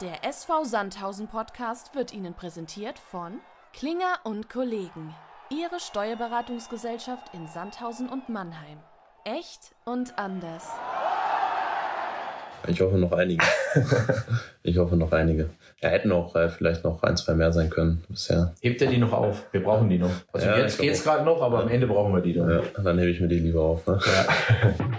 Der SV Sandhausen Podcast wird Ihnen präsentiert von Klinger und Kollegen. Ihre Steuerberatungsgesellschaft in Sandhausen und Mannheim. Echt und anders. Ich hoffe noch einige. ich hoffe noch einige. Ja, hätten auch äh, vielleicht noch ein, zwei mehr sein können bisher. Hebt er die noch auf? Wir brauchen die noch. Also Ja, jetzt geht's gerade noch, aber am Ende brauchen wir die dann. Ja, dann hebe ich mir die lieber auf. Ne? Ja.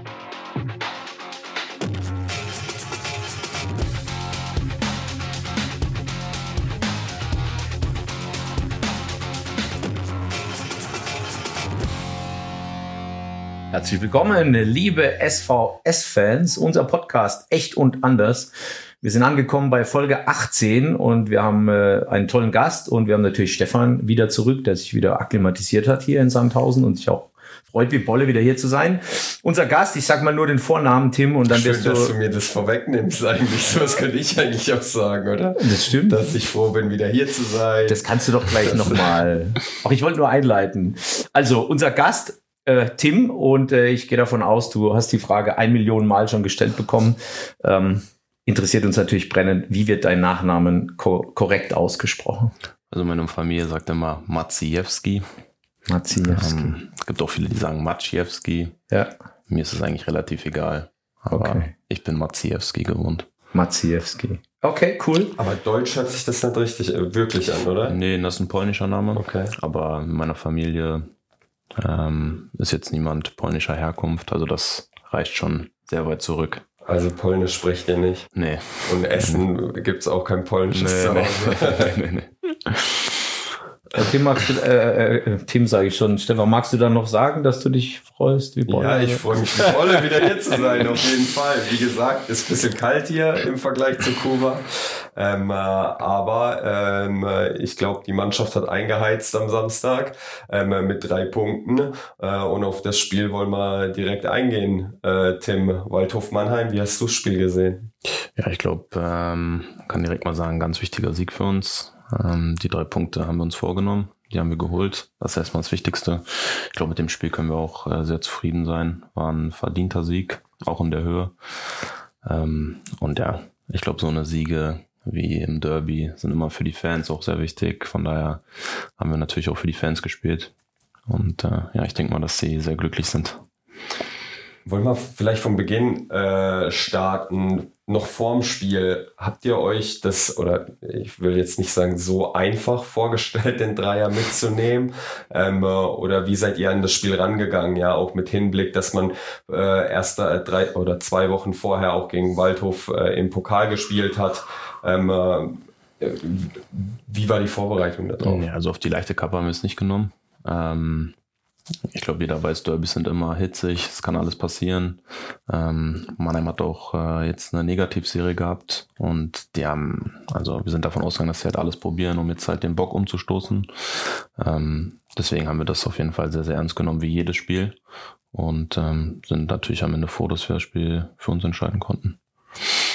Herzlich willkommen, liebe SVS-Fans, unser Podcast Echt und Anders. Wir sind angekommen bei Folge 18 und wir haben äh, einen tollen Gast und wir haben natürlich Stefan wieder zurück, der sich wieder akklimatisiert hat hier in Sandhausen und sich auch freut wie Bolle wieder hier zu sein. Unser Gast, ich sag mal nur den Vornamen Tim und dann Schön, wirst du... dass du mir das vorwegnimmst eigentlich. So was könnte ich eigentlich auch sagen, oder? Das stimmt. Dass ich froh bin, wieder hier zu sein. Das kannst du doch gleich nochmal. Auch ich wollte nur einleiten. Also, unser Gast, äh, Tim, und äh, ich gehe davon aus, du hast die Frage ein Million Mal schon gestellt bekommen. Ähm, interessiert uns natürlich brennend, wie wird dein Nachnamen ko korrekt ausgesprochen? Also meine Familie sagt immer Maciejewski. Maciejewski. Ähm, es gibt auch viele, die sagen Maciejewski. ja, Mir ist es eigentlich relativ egal. Aber Okay. ich bin Maciejewski gewohnt. Maciejewski. Okay, cool. Aber Deutsch hört sich das nicht richtig, äh, wirklich an, oder? Nee, das ist ein polnischer Name. Okay. Aber in meiner Familie ähm, ist jetzt niemand polnischer Herkunft. Also das reicht schon sehr weit zurück. Also Polnisch spricht ihr nicht. Nee. Und Essen gibt's auch kein polnisches Nee, Zuhause. nee, nee, nee. Äh, Tim, magst du, äh, äh, Tim sage ich schon. Stefan, magst du dann noch sagen, dass du dich freust? Wie Bolle? Ja, ich freue mich wie voll, wieder hier zu sein, auf jeden Fall. Wie gesagt, ist ein bisschen kalt hier im Vergleich zu Kuba. Ähm, äh, aber ähm, äh, ich glaube, die Mannschaft hat eingeheizt am Samstag ähm, äh, mit drei Punkten. Äh, und auf das Spiel wollen wir direkt eingehen. Äh, Tim, Waldhof Mannheim, wie hast du das Spiel gesehen? Ja, ich glaube, ähm, kann direkt mal sagen, ganz wichtiger Sieg für uns. Ähm, die drei Punkte haben wir uns vorgenommen. Die haben wir geholt. Das ist erstmal das Wichtigste. Ich glaube, mit dem Spiel können wir auch äh, sehr zufrieden sein. War ein verdienter Sieg, auch in der Höhe. Ähm, und ja, ich glaube, so eine Siege wie im Derby sind immer für die Fans auch sehr wichtig. Von daher haben wir natürlich auch für die Fans gespielt. Und äh, ja, ich denke mal, dass sie sehr glücklich sind. Wollen wir vielleicht vom Beginn äh, starten? Noch vorm Spiel, habt ihr euch das, oder ich will jetzt nicht sagen, so einfach vorgestellt, den Dreier mitzunehmen? Ähm, äh, oder wie seid ihr an das Spiel rangegangen? Ja, auch mit Hinblick, dass man äh, erst äh, drei oder zwei Wochen vorher auch gegen Waldhof äh, im Pokal gespielt hat. Ähm, äh, wie war die Vorbereitung darauf? Ja, also auf die leichte Kappe haben wir es nicht genommen. Ähm, ich glaube, jeder weiß, Derbys sind immer hitzig, es kann alles passieren. Ähm, Mannheim hat auch äh, jetzt eine Negativserie gehabt und die haben, also wir sind davon ausgegangen, dass sie halt alles probieren, um jetzt halt den Bock umzustoßen. Ähm, deswegen haben wir das auf jeden Fall sehr, sehr ernst genommen, wie jedes Spiel und ähm, sind natürlich am Ende froh, dass wir das Spiel für uns entscheiden konnten.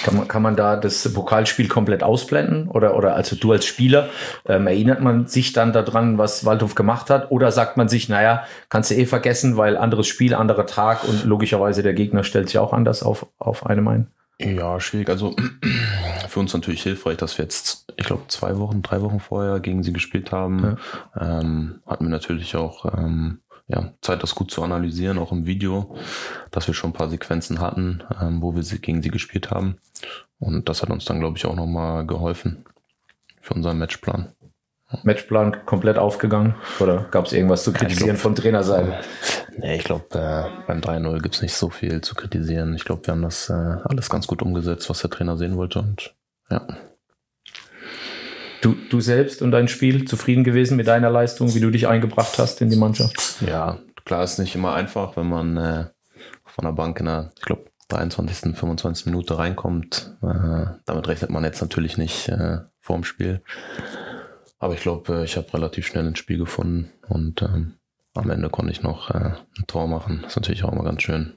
Kann man, kann man da das Pokalspiel komplett ausblenden? Oder, oder also du als Spieler, ähm, erinnert man sich dann daran, was Waldhof gemacht hat? Oder sagt man sich, naja, kannst du eh vergessen, weil anderes Spiel, anderer Tag und logischerweise der Gegner stellt sich auch anders auf, auf einem ein? Ja, schwierig. Also für uns natürlich hilfreich, dass wir jetzt, ich glaube, zwei Wochen, drei Wochen vorher gegen sie gespielt haben. Ähm, hatten wir natürlich auch ähm, ja, Zeit, das gut zu analysieren, auch im Video, dass wir schon ein paar Sequenzen hatten, ähm, wo wir sie gegen sie gespielt haben. Und das hat uns dann, glaube ich, auch nochmal geholfen für unseren Matchplan. Matchplan komplett aufgegangen? Oder gab es irgendwas zu kritisieren glaub- von Trainerseite? Nee, ich glaube, äh, beim 3-0 gibt's nicht so viel zu kritisieren. Ich glaube, wir haben das äh, alles ganz gut umgesetzt, was der Trainer sehen wollte. Und ja. Du, du selbst und dein Spiel zufrieden gewesen mit deiner Leistung, wie du dich eingebracht hast in die Mannschaft? Ja, klar ist nicht immer einfach, wenn man äh, von der Bank in der, ich glaube, 23., 25. Minute reinkommt. Äh, damit rechnet man jetzt natürlich nicht äh, vorm Spiel. Aber ich glaube, äh, ich habe relativ schnell ins Spiel gefunden und ähm, am Ende konnte ich noch äh, ein Tor machen. Das ist natürlich auch immer ganz schön.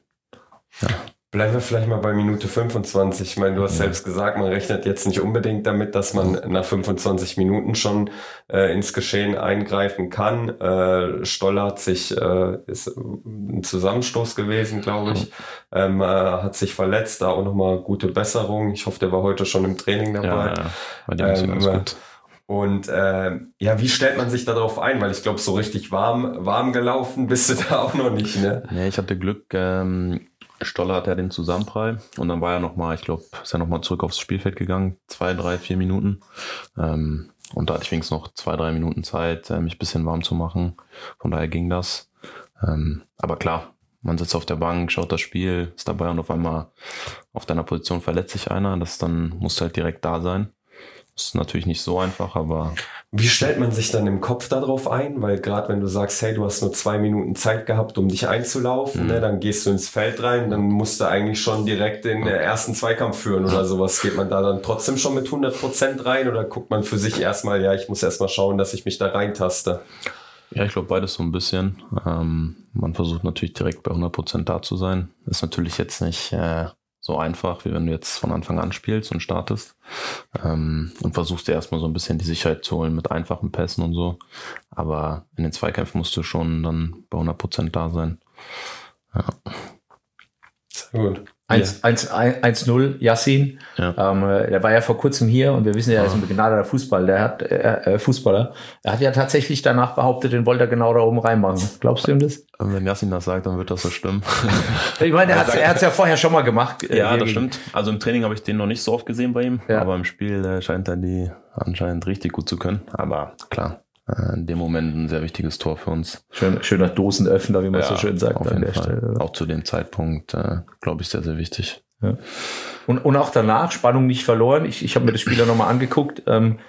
Ja, Bleiben wir vielleicht mal bei Minute 25. Ich meine, du hast ja. selbst gesagt, man rechnet jetzt nicht unbedingt damit, dass man nach 25 Minuten schon äh, ins Geschehen eingreifen kann. Äh, Stoller hat sich, äh, ist ein Zusammenstoß gewesen, glaube ich, ähm, äh, hat sich verletzt, da auch nochmal gute Besserung. Ich hoffe, der war heute schon im Training dabei. Ja, ähm, gut. Und äh, ja, wie stellt man sich darauf ein? Weil ich glaube, so richtig warm, warm gelaufen bist du da auch noch nicht, ne? Nee, ich hatte Glück. Ähm Stoller hat ja den Zusammenprall und dann war er nochmal, ich glaube, ist er nochmal zurück aufs Spielfeld gegangen, zwei, drei, vier Minuten. Ähm, und da hatte ich wenigstens noch zwei, drei Minuten Zeit, äh, mich ein bisschen warm zu machen. Von daher ging das. Ähm, aber klar, man sitzt auf der Bank, schaut das Spiel, ist dabei und auf einmal auf deiner Position verletzt sich einer. Das dann musst du halt direkt da sein. Ist natürlich nicht so einfach, aber. Wie stellt man sich dann im Kopf darauf ein? Weil gerade wenn du sagst, hey, du hast nur zwei Minuten Zeit gehabt, um dich einzulaufen, mhm. ne, dann gehst du ins Feld rein, dann musst du eigentlich schon direkt den ersten Zweikampf führen oder sowas. Geht man da dann trotzdem schon mit 100 Prozent rein oder guckt man für sich erstmal, ja, ich muss erstmal schauen, dass ich mich da reintaste? Ja, ich glaube beides so ein bisschen. Ähm, man versucht natürlich direkt bei 100 Prozent da zu sein. Ist natürlich jetzt nicht äh, so einfach, wie wenn du jetzt von Anfang an spielst und startest. Ähm, und versuchst dir erstmal so ein bisschen die Sicherheit zu holen mit einfachen Pässen und so. Aber in den Zweikämpfen musst du schon dann bei 100% da sein. Ja. Sehr gut. 1-0, Yassin. Ja. Ähm, äh, der war ja vor kurzem hier und wir wissen ja, er ist ein begnadeter Fußball. Der hat, äh, äh, Fußballer. Er hat ja tatsächlich danach behauptet, den wollte er genau da oben reinmachen. Glaubst du ihm das? Wenn Yassin das sagt, dann wird das so stimmen. ich meine, er hat es ja vorher schon mal gemacht. Äh, ja, das stimmt. Also im Training habe ich den noch nicht so oft gesehen bei ihm, ja. aber im Spiel äh, scheint er die anscheinend richtig gut zu können. Aber klar, äh, in dem Moment ein sehr wichtiges Tor für uns. Schön, schöner Dosenöffner, wie man ja, so schön sagt auf an der Fall. Stelle. Auch zu dem Zeitpunkt, äh, glaube ich, sehr, sehr wichtig. Ja. Und, und auch danach, Spannung nicht verloren. Ich, ich habe mir das Spiel nochmal angeguckt. Ähm,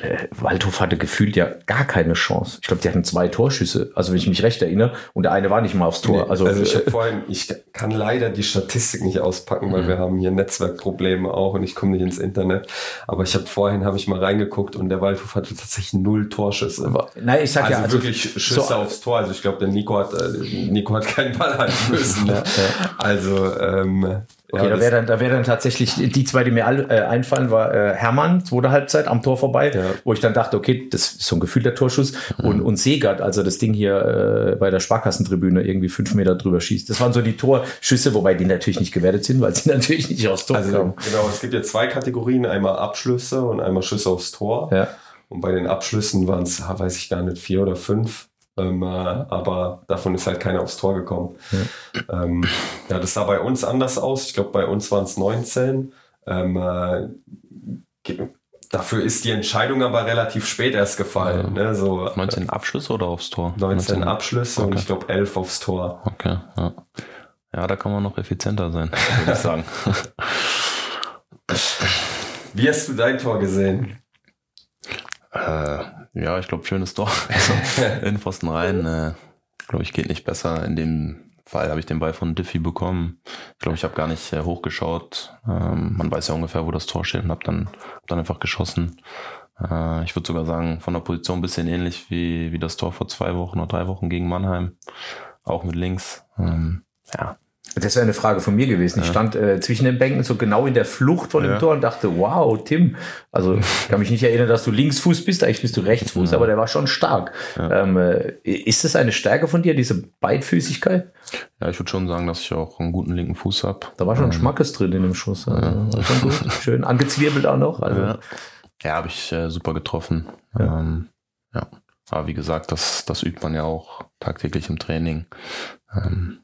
äh, Waldhof hatte gefühlt ja gar keine Chance. Ich glaube, die hatten zwei Torschüsse, also wenn ich mich recht erinnere, und der eine war nicht mal aufs Tor. Nee, also, also ich habe vorhin, ich kann leider die Statistik nicht auspacken, weil mhm. wir haben hier Netzwerkprobleme auch und ich komme nicht ins Internet. Aber ich habe vorhin habe ich mal reingeguckt und der Waldhof hatte tatsächlich null Torschüsse. nein, ich sag also ja, also wirklich Schüsse so, aufs Tor. Also ich glaube, der Nico hat äh, Nico hat keinen Ball halten müssen. ja, ja. Also ähm, Okay, ja, da wäre dann, da wäre dann tatsächlich die zwei, die mir all, äh, einfallen, war äh, Hermann, zweite Halbzeit am Tor vorbei, ja. wo ich dann dachte, okay, das ist so ein gefühlter Torschuss mhm. und, und Segert, also das Ding hier äh, bei der Sparkassentribüne irgendwie fünf Meter drüber schießt. Das waren so die Torschüsse, wobei die natürlich nicht gewertet sind, weil sie natürlich nicht aufs Tor also, kommen. Genau, es gibt ja zwei Kategorien, einmal Abschlüsse und einmal Schüsse aufs Tor. Ja. Und bei den Abschlüssen waren es, weiß ich gar nicht, vier oder fünf. Ähm, äh, aber davon ist halt keiner aufs Tor gekommen. Ja, ähm, ja das sah bei uns anders aus. Ich glaube, bei uns waren es 19. Ähm, äh, dafür ist die Entscheidung aber relativ spät erst gefallen. Ja. Ne? So, 19 äh, Abschlüsse oder aufs Tor? 19, 19 Abschlüsse okay. und ich glaube 11 aufs Tor. Okay, ja. Ja, da kann man noch effizienter sein, würde ich sagen. Wie hast du dein Tor gesehen? Äh, ja, ich glaube, schönes Tor. Also, in Pfosten rein. Äh, glaube ich, geht nicht besser. In dem Fall habe ich den Ball von Diffie bekommen. Ich glaube, ich habe gar nicht äh, hochgeschaut. Ähm, man weiß ja ungefähr, wo das Tor steht und habe dann, hab dann einfach geschossen. Äh, ich würde sogar sagen, von der Position ein bisschen ähnlich wie, wie das Tor vor zwei Wochen oder drei Wochen gegen Mannheim. Auch mit links. Ähm, ja, das wäre eine Frage von mir gewesen. Ja. Ich stand äh, zwischen den Bänken so genau in der Flucht von dem ja. Tor und dachte, wow, Tim. Also ich kann mich nicht erinnern, dass du Linksfuß bist, eigentlich bist du Rechtsfuß, ja. aber der war schon stark. Ähm, äh, ist das eine Stärke von dir, diese Beidfüßigkeit? Ja, ich würde schon sagen, dass ich auch einen guten linken Fuß habe. Da war schon ähm, Schmackes drin in dem Schuss. Also. Schön angezwirbelt auch noch. Also. Ja, habe ich äh, super getroffen. Ja. Ähm, ja. Aber wie gesagt, das, das übt man ja auch tagtäglich im Training. Ähm,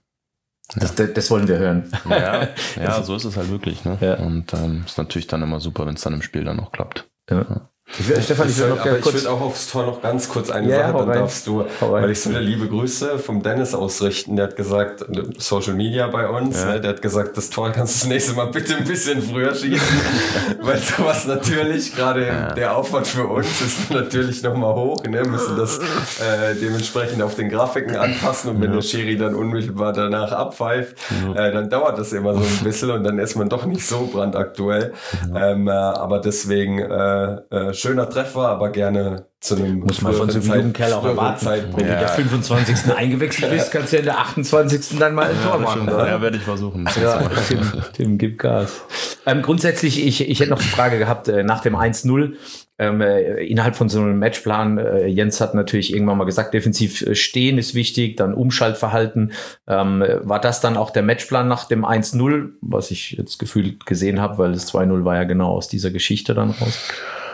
das, das, das, wollen wir hören. Ja, ja, so ist es halt wirklich. Ne? Ja. Und ähm, ist natürlich dann immer super, wenn es dann im Spiel dann noch klappt. Ja. Ich will, Stefan, ich will noch aber ich würde auch aufs Tor noch ganz kurz eine ja, Sache, dann rein. darfst du, weil ich so eine liebe Grüße vom Dennis ausrichten. Der hat gesagt, Social Media bei uns, ja. ne, der hat gesagt, das Tor kannst du das nächste Mal bitte ein bisschen früher schießen, weil sowas natürlich, gerade ja. der Aufwand für uns ist natürlich nochmal hoch, ne, müssen das äh, dementsprechend auf den Grafiken anpassen und wenn ja. der Schiri dann unmittelbar danach abpfeift, äh, dann dauert das immer so ein bisschen und dann ist man doch nicht so brandaktuell. Ähm, äh, aber deswegen äh, äh schöner Treffer, aber gerne zu einem Muss man von so einem jungen Kerl auch erwarten. Wenn du der 25. eingewechselt bist, kannst du ja in der 28. dann mal ein Tor machen. Ja, ja werde ich versuchen. Ja, Tim, Tim, gib Gas. Ähm, grundsätzlich, ich, ich hätte noch die Frage gehabt, äh, nach dem 1-0, ähm, äh, innerhalb von so einem Matchplan, äh, Jens hat natürlich irgendwann mal gesagt, defensiv äh, stehen ist wichtig, dann Umschaltverhalten. Ähm, war das dann auch der Matchplan nach dem 1-0, was ich jetzt gefühlt gesehen habe, weil das 2-0 war ja genau aus dieser Geschichte dann raus?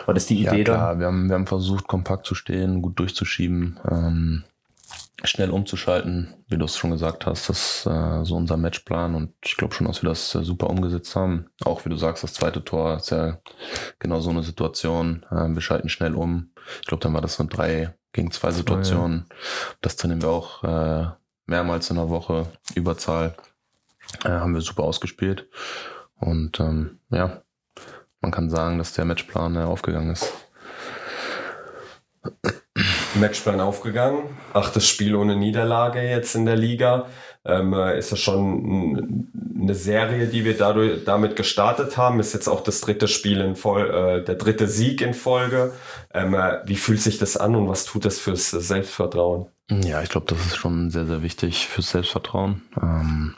War das die Idee ja, klar. dann? Wir haben, wir haben versucht, kompakt zu stehen, gut durchzuschieben, ähm, schnell umzuschalten, wie du es schon gesagt hast. Das ist äh, so unser Matchplan und ich glaube schon, dass wir das äh, super umgesetzt haben. Auch wie du sagst, das zweite Tor ist ja genau so eine Situation. Äh, wir schalten schnell um. Ich glaube, dann war das eine drei gegen zwei Situationen. Ja. Das trainieren wir auch äh, mehrmals in der Woche. Überzahl äh, haben wir super ausgespielt. Und ähm, ja, man kann sagen, dass der Matchplan äh, aufgegangen ist. Matchplan aufgegangen. Achtes Spiel ohne Niederlage jetzt in der Liga. Ähm, äh, ist das schon eine Serie, die wir dadurch, damit gestartet haben. Ist jetzt auch das dritte Spiel in Folge, äh, der dritte Sieg in Folge. Ähm, äh, wie fühlt sich das an und was tut das fürs Selbstvertrauen? Ja, ich glaube, das ist schon sehr, sehr wichtig fürs Selbstvertrauen. Ähm,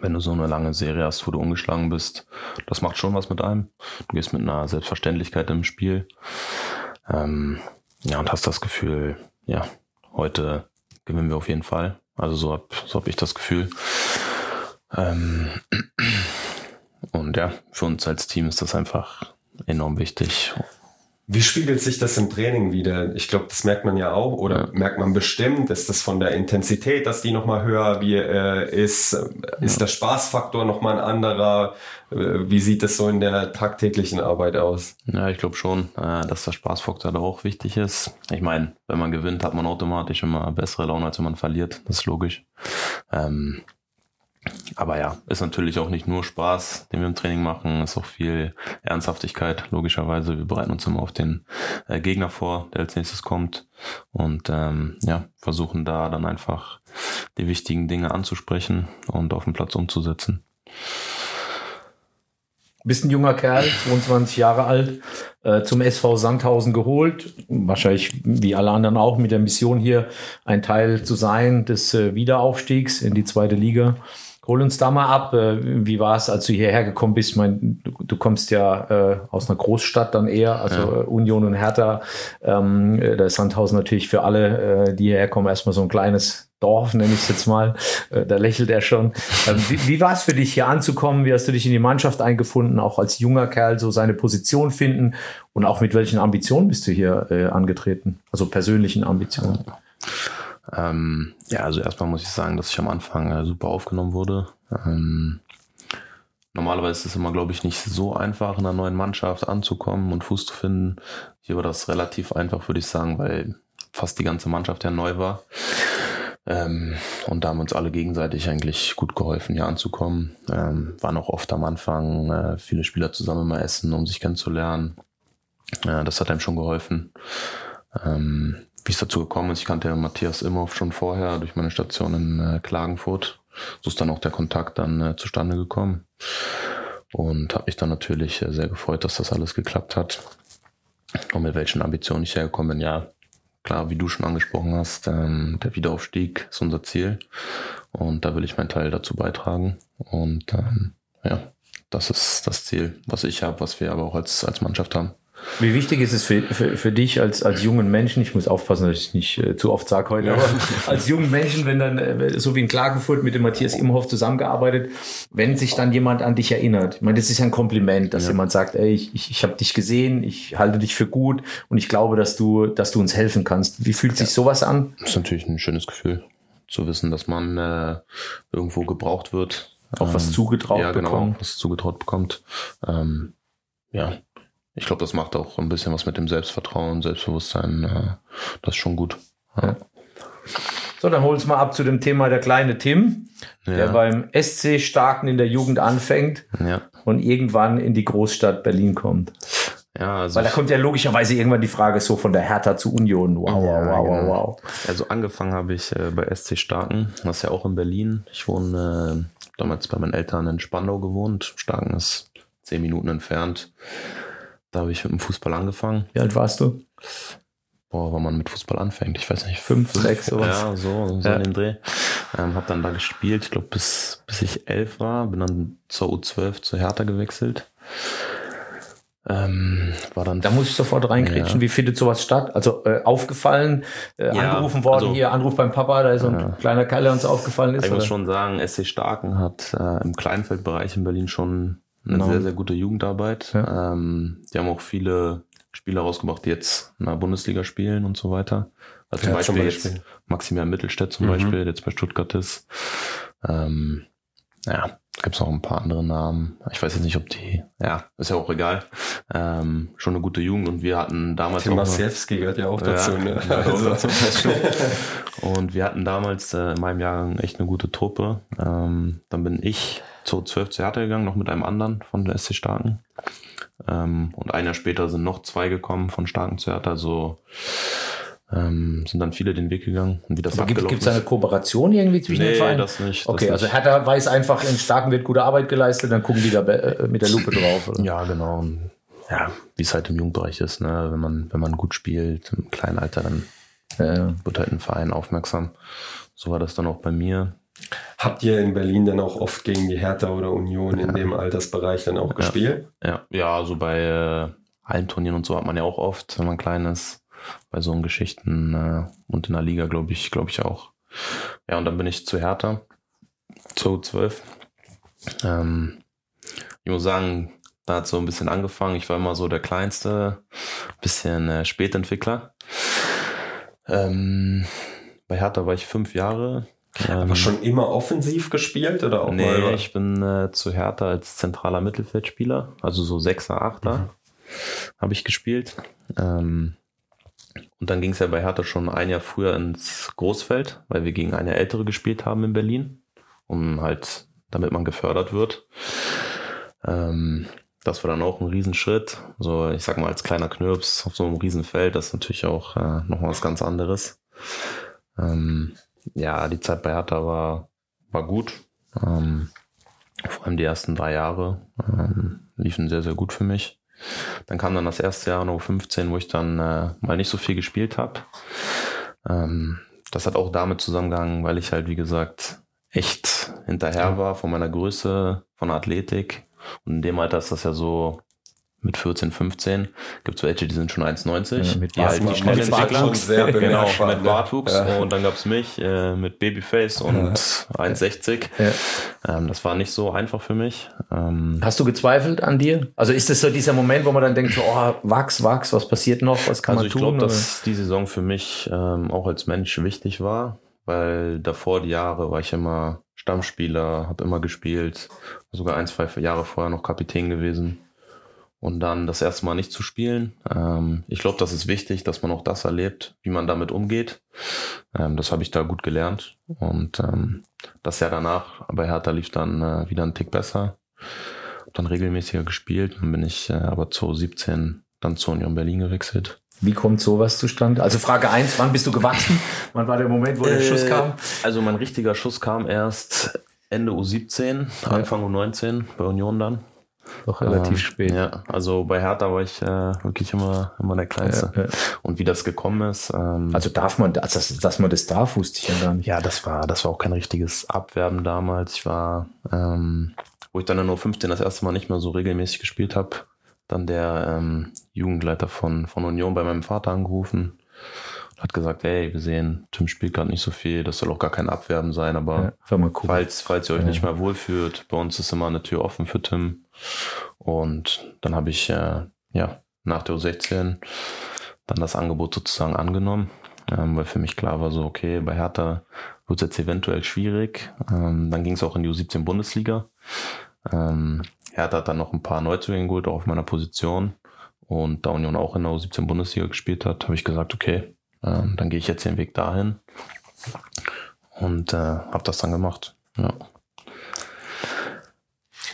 wenn du so eine lange Serie hast, wo du ungeschlagen bist, das macht schon was mit einem. Du gehst mit einer Selbstverständlichkeit im Spiel. Ähm, ja, und hast das Gefühl, ja, heute gewinnen wir auf jeden Fall. Also so hab, so hab ich das Gefühl. Ähm, und ja, für uns als Team ist das einfach enorm wichtig. Wie spiegelt sich das im Training wieder? Ich glaube, das merkt man ja auch oder ja. merkt man bestimmt. Ist das von der Intensität, dass die nochmal höher wie, äh, ist? Ist ja. der Spaßfaktor nochmal ein anderer? Äh, wie sieht es so in der tagtäglichen Arbeit aus? Ja, ich glaube schon, äh, dass der Spaßfaktor da auch wichtig ist. Ich meine, wenn man gewinnt, hat man automatisch immer bessere Laune, als wenn man verliert. Das ist logisch. Ähm, aber ja, ist natürlich auch nicht nur Spaß, den wir im Training machen, ist auch viel Ernsthaftigkeit, logischerweise. Wir bereiten uns immer auf den äh, Gegner vor, der als nächstes kommt und ähm, ja, versuchen da dann einfach die wichtigen Dinge anzusprechen und auf dem Platz umzusetzen. Bist ein junger Kerl, 22 Jahre alt, äh, zum SV Sandhausen geholt. Wahrscheinlich wie alle anderen auch mit der Mission hier ein Teil zu sein des äh, Wiederaufstiegs in die zweite Liga. Hol uns da mal ab. Äh, wie war es, als du hierher gekommen bist? Ich du, du kommst ja äh, aus einer Großstadt dann eher, also ja. Äh, Union und Hertha. Ähm, äh, da ist Sandhausen natürlich für alle, äh, die hierher kommen, erstmal so ein kleines Dorf, nenne ich es jetzt mal. Äh, da lächelt er schon. Ähm, wie, wie war es für dich, hier anzukommen? Wie hast du dich in die Mannschaft eingefunden, auch als junger Kerl so seine Position finden? Und auch mit welchen Ambitionen bist du hier angetreten? Also persönlichen Ambitionen. Ja. Ähm, ja, also erstmal muss ich sagen, dass ich am Anfang äh, super aufgenommen wurde. Ähm, normalerweise ist es immer, glaube ich, nicht so einfach, in einer neuen Mannschaft anzukommen und Fuß zu finden. Hier war das relativ einfach, würde ich sagen, weil fast die ganze Mannschaft ja neu war. Ähm, und da haben uns alle gegenseitig eigentlich gut geholfen, hier anzukommen. Ähm, waren auch oft am Anfang äh, viele Spieler zusammen mal essen, um sich kennenzulernen. Äh, das hat einem schon geholfen. Ähm, wie es dazu gekommen ist, ich kannte Matthias Imhoff schon vorher durch meine Station in äh, Klagenfurt. So ist dann auch der Kontakt dann äh, zustande gekommen. Und habe mich dann natürlich äh, sehr gefreut, dass das alles geklappt hat. Und mit welchen Ambitionen ich hergekommen bin, ja, klar, wie du schon angesprochen hast, ähm, der Wiederaufstieg ist unser Ziel. Und da will ich meinen Teil dazu beitragen. Und ähm, ja, das ist das Ziel, was ich habe, was wir aber auch als, als Mannschaft haben. Wie wichtig ist es für, für, für dich als, als jungen Menschen, ich muss aufpassen, dass ich nicht äh, zu oft sage heute, aber als jungen Menschen, wenn dann, äh, so wie in Klagenfurt mit dem Matthias Imhoff zusammengearbeitet, wenn sich dann jemand an dich erinnert. Ich meine, das ist ja ein Kompliment, dass ja. jemand sagt, ey, ich, ich, ich habe dich gesehen, ich halte dich für gut und ich glaube, dass du, dass du uns helfen kannst. Wie fühlt sich ja. sowas an? Das ist natürlich ein schönes Gefühl, zu wissen, dass man äh, irgendwo gebraucht wird. Auch ähm, was zugetraut ja, genau, bekommt. was zugetraut bekommt. Ähm, ja, ich glaube, das macht auch ein bisschen was mit dem Selbstvertrauen, Selbstbewusstsein. Äh, das ist schon gut. Ja. So, dann hol uns mal ab zu dem Thema der kleine Tim, ja. der beim SC Starken in der Jugend anfängt ja. und irgendwann in die Großstadt Berlin kommt. Ja, also Weil da kommt ja logischerweise irgendwann die Frage so von der Hertha zu Union. Wow, wow, wow, wow, genau. wow. Also angefangen habe ich äh, bei SC Starken, das ist ja auch in Berlin. Ich wohne äh, damals bei meinen Eltern in Spandau gewohnt. Starken ist zehn Minuten entfernt. Da habe ich mit dem Fußball angefangen. Wie alt warst du? Boah, wenn man mit Fußball anfängt, ich weiß nicht, fünf, sechs, sowas. Ja, so, so Ja. in dem Dreh. Ähm, hab dann da gespielt, ich glaube bis, bis ich elf war, bin dann zur U12 zu Hertha gewechselt. Ähm, war dann Da muss ich sofort reinkritschen. Ja. Wie findet sowas statt? Also äh, aufgefallen, äh, Ja, angerufen worden, also- hier Anruf beim Papa, da ist so ein kleiner Kerl, der uns aufgefallen ist. Ich muss oder? schon sagen, SC Starken hat äh, im Kleinfeldbereich in Berlin schon eine Genau. sehr, sehr gute Jugendarbeit. Ähm, die haben auch viele Spieler rausgebracht, die jetzt in der Bundesliga spielen und so weiter. Also zum Ja, zum Beispiel, Beispiel. jetzt Maximilian Mittelstädt zum Mhm. Beispiel, der jetzt bei Stuttgart ist. Ähm, ja, gibt es noch ein paar andere Namen. Ich weiß jetzt nicht, ob die, ja, ist ja auch egal. Ähm, schon eine gute Jugend und wir hatten damals Tim auch Masiewski gehört ja auch dazu. ja, ne? Also, das stimmt. Und wir hatten damals äh, in meinem Jahrgang echt eine gute Truppe. Ähm, dann bin ich zu 12 zu Hertha gegangen, noch mit einem anderen von der SC Starken. Ähm, und ein Jahr später sind noch zwei gekommen von Starken zu Hertha. Also ähm, sind dann viele den Weg gegangen. Und wie das Aber gibt abgelaufen es eine Kooperation irgendwie zwischen den Nee, Vereinen? das nicht. Okay, das also nicht. Hertha weiß einfach, in Starken wird gute Arbeit geleistet, dann gucken die da äh, mit der Lupe drauf. Oder? Ja, genau. Ja, wie es halt im Jugendbereich ist, ne? wenn man wenn man gut spielt im kleinen Alter, dann Ja. wird halt ein Verein aufmerksam. So war das dann auch bei mir. Habt ihr in Berlin dann auch oft gegen die Hertha oder Union in dem Altersbereich dann auch gespielt? Ja, ja, so bei äh, Hallenturnieren und so hat man ja auch oft, wenn man klein ist, bei so Geschichten äh, und in der Liga glaube ich, glaube ich auch. Ja, und dann bin ich zu Hertha, zu U12. Ähm, ich muss sagen, da hat so ein bisschen angefangen. Ich war immer so der kleinste, bisschen äh, Spätentwickler. Ähm, bei Hertha war ich fünf Jahre. Ähm, Aber schon immer offensiv gespielt oder auch Nee, mal? ich bin äh, zu Hertha als zentraler Mittelfeldspieler, also so Sechser, Achter Mhm. habe ich gespielt. Ähm, und dann ging es ja bei Hertha schon ein Jahr früher ins Großfeld, weil wir gegen eine ältere gespielt haben in Berlin, um halt, damit man gefördert wird. Ähm, das war dann auch ein Riesenschritt. So, ich sag mal, als kleiner Knirps auf so einem Riesenfeld, das ist natürlich auch äh, noch was ganz anderes. Ähm, ja, die Zeit bei Hertha war, war gut. Ähm, vor allem die ersten drei Jahre ähm, liefen sehr, sehr gut für mich. Dann kam dann das erste Jahr, noch 15, wo ich dann äh, mal nicht so viel gespielt habe. Ähm, das hat auch damit zusammengehangen, weil ich halt, wie gesagt, echt hinterher war von meiner Größe, von der Athletik. Und in dem Alter ist das ja so mit 14, 15. Gibt es welche, die sind schon 1,90. Ja, mit die halt Bartwuchs. die schnell Mit Entwickler. Bartwuchs. Sehr Genau, mit? Bartwuchs. Ja. Und dann gab's mich äh, mit Babyface und 1,60. Ja. Ähm, das war nicht so einfach für mich. Ähm, Hast du gezweifelt an dir? Also ist das so dieser Moment, wo man dann denkt, so, oh, wachs, wachs, was passiert noch, was kann also man ich tun? glaube, oder? dass die Saison für mich ähm, auch als Mensch wichtig war, weil davor die Jahre war ich immer Stammspieler, habe immer gespielt, sogar ein, zwei Jahre vorher noch Kapitän gewesen. Und dann das erste Mal nicht zu spielen. Ähm, ich glaube, das ist wichtig, dass man auch das erlebt, wie man damit umgeht. Ähm, das habe ich da gut gelernt. Und ähm, das Jahr danach bei Hertha lief dann äh, wieder ein Tick besser. Hab dann regelmäßiger gespielt. Dann bin ich äh, aber 2017 dann zu Union Berlin gewechselt. Wie kommt sowas zustande? Also Frage eins, wann bist du gewachsen? Wann war der Moment, wo der Äh, Schuss kam? Also mein richtiger Schuss kam erst Ende U17, Anfang U19 bei Union dann. Doch relativ Ähm, spät. Ja, also bei Hertha war ich äh, wirklich immer, immer der Kleinste. Ja, ja. Und wie das gekommen ist. Ähm, Also darf man, also dass, dass man das darf, wusste ich ja gar nicht. ja, das war, das war auch kein richtiges Abwerben damals. Ich war, ähm, wo ich dann in U15 das erste Mal nicht mehr so regelmäßig gespielt habe, dann der ähm, Jugendleiter von, von Union bei meinem Vater angerufen und hat gesagt, hey, wir sehen, Tim spielt gerade nicht so viel, das soll auch gar kein Abwerben sein, aber Ja, gucken. falls, falls ihr euch Ja. nicht mehr wohlfühlt, bei uns ist immer eine Tür offen für Tim. Und dann habe ich äh, ja nach der U16 dann das Angebot sozusagen angenommen, ähm, weil für mich klar war so, okay, bei Hertha wird es jetzt eventuell schwierig. Ähm, dann ging es auch in die U17 Bundesliga. Ähm, Hertha hat dann noch ein paar Neuzugänge geholt, auch auf meiner Position. Und da Union auch in der U17 Bundesliga gespielt hat, habe ich gesagt, okay, ähm, dann gehe ich jetzt den Weg dahin. Und äh, habe das dann gemacht. Ja.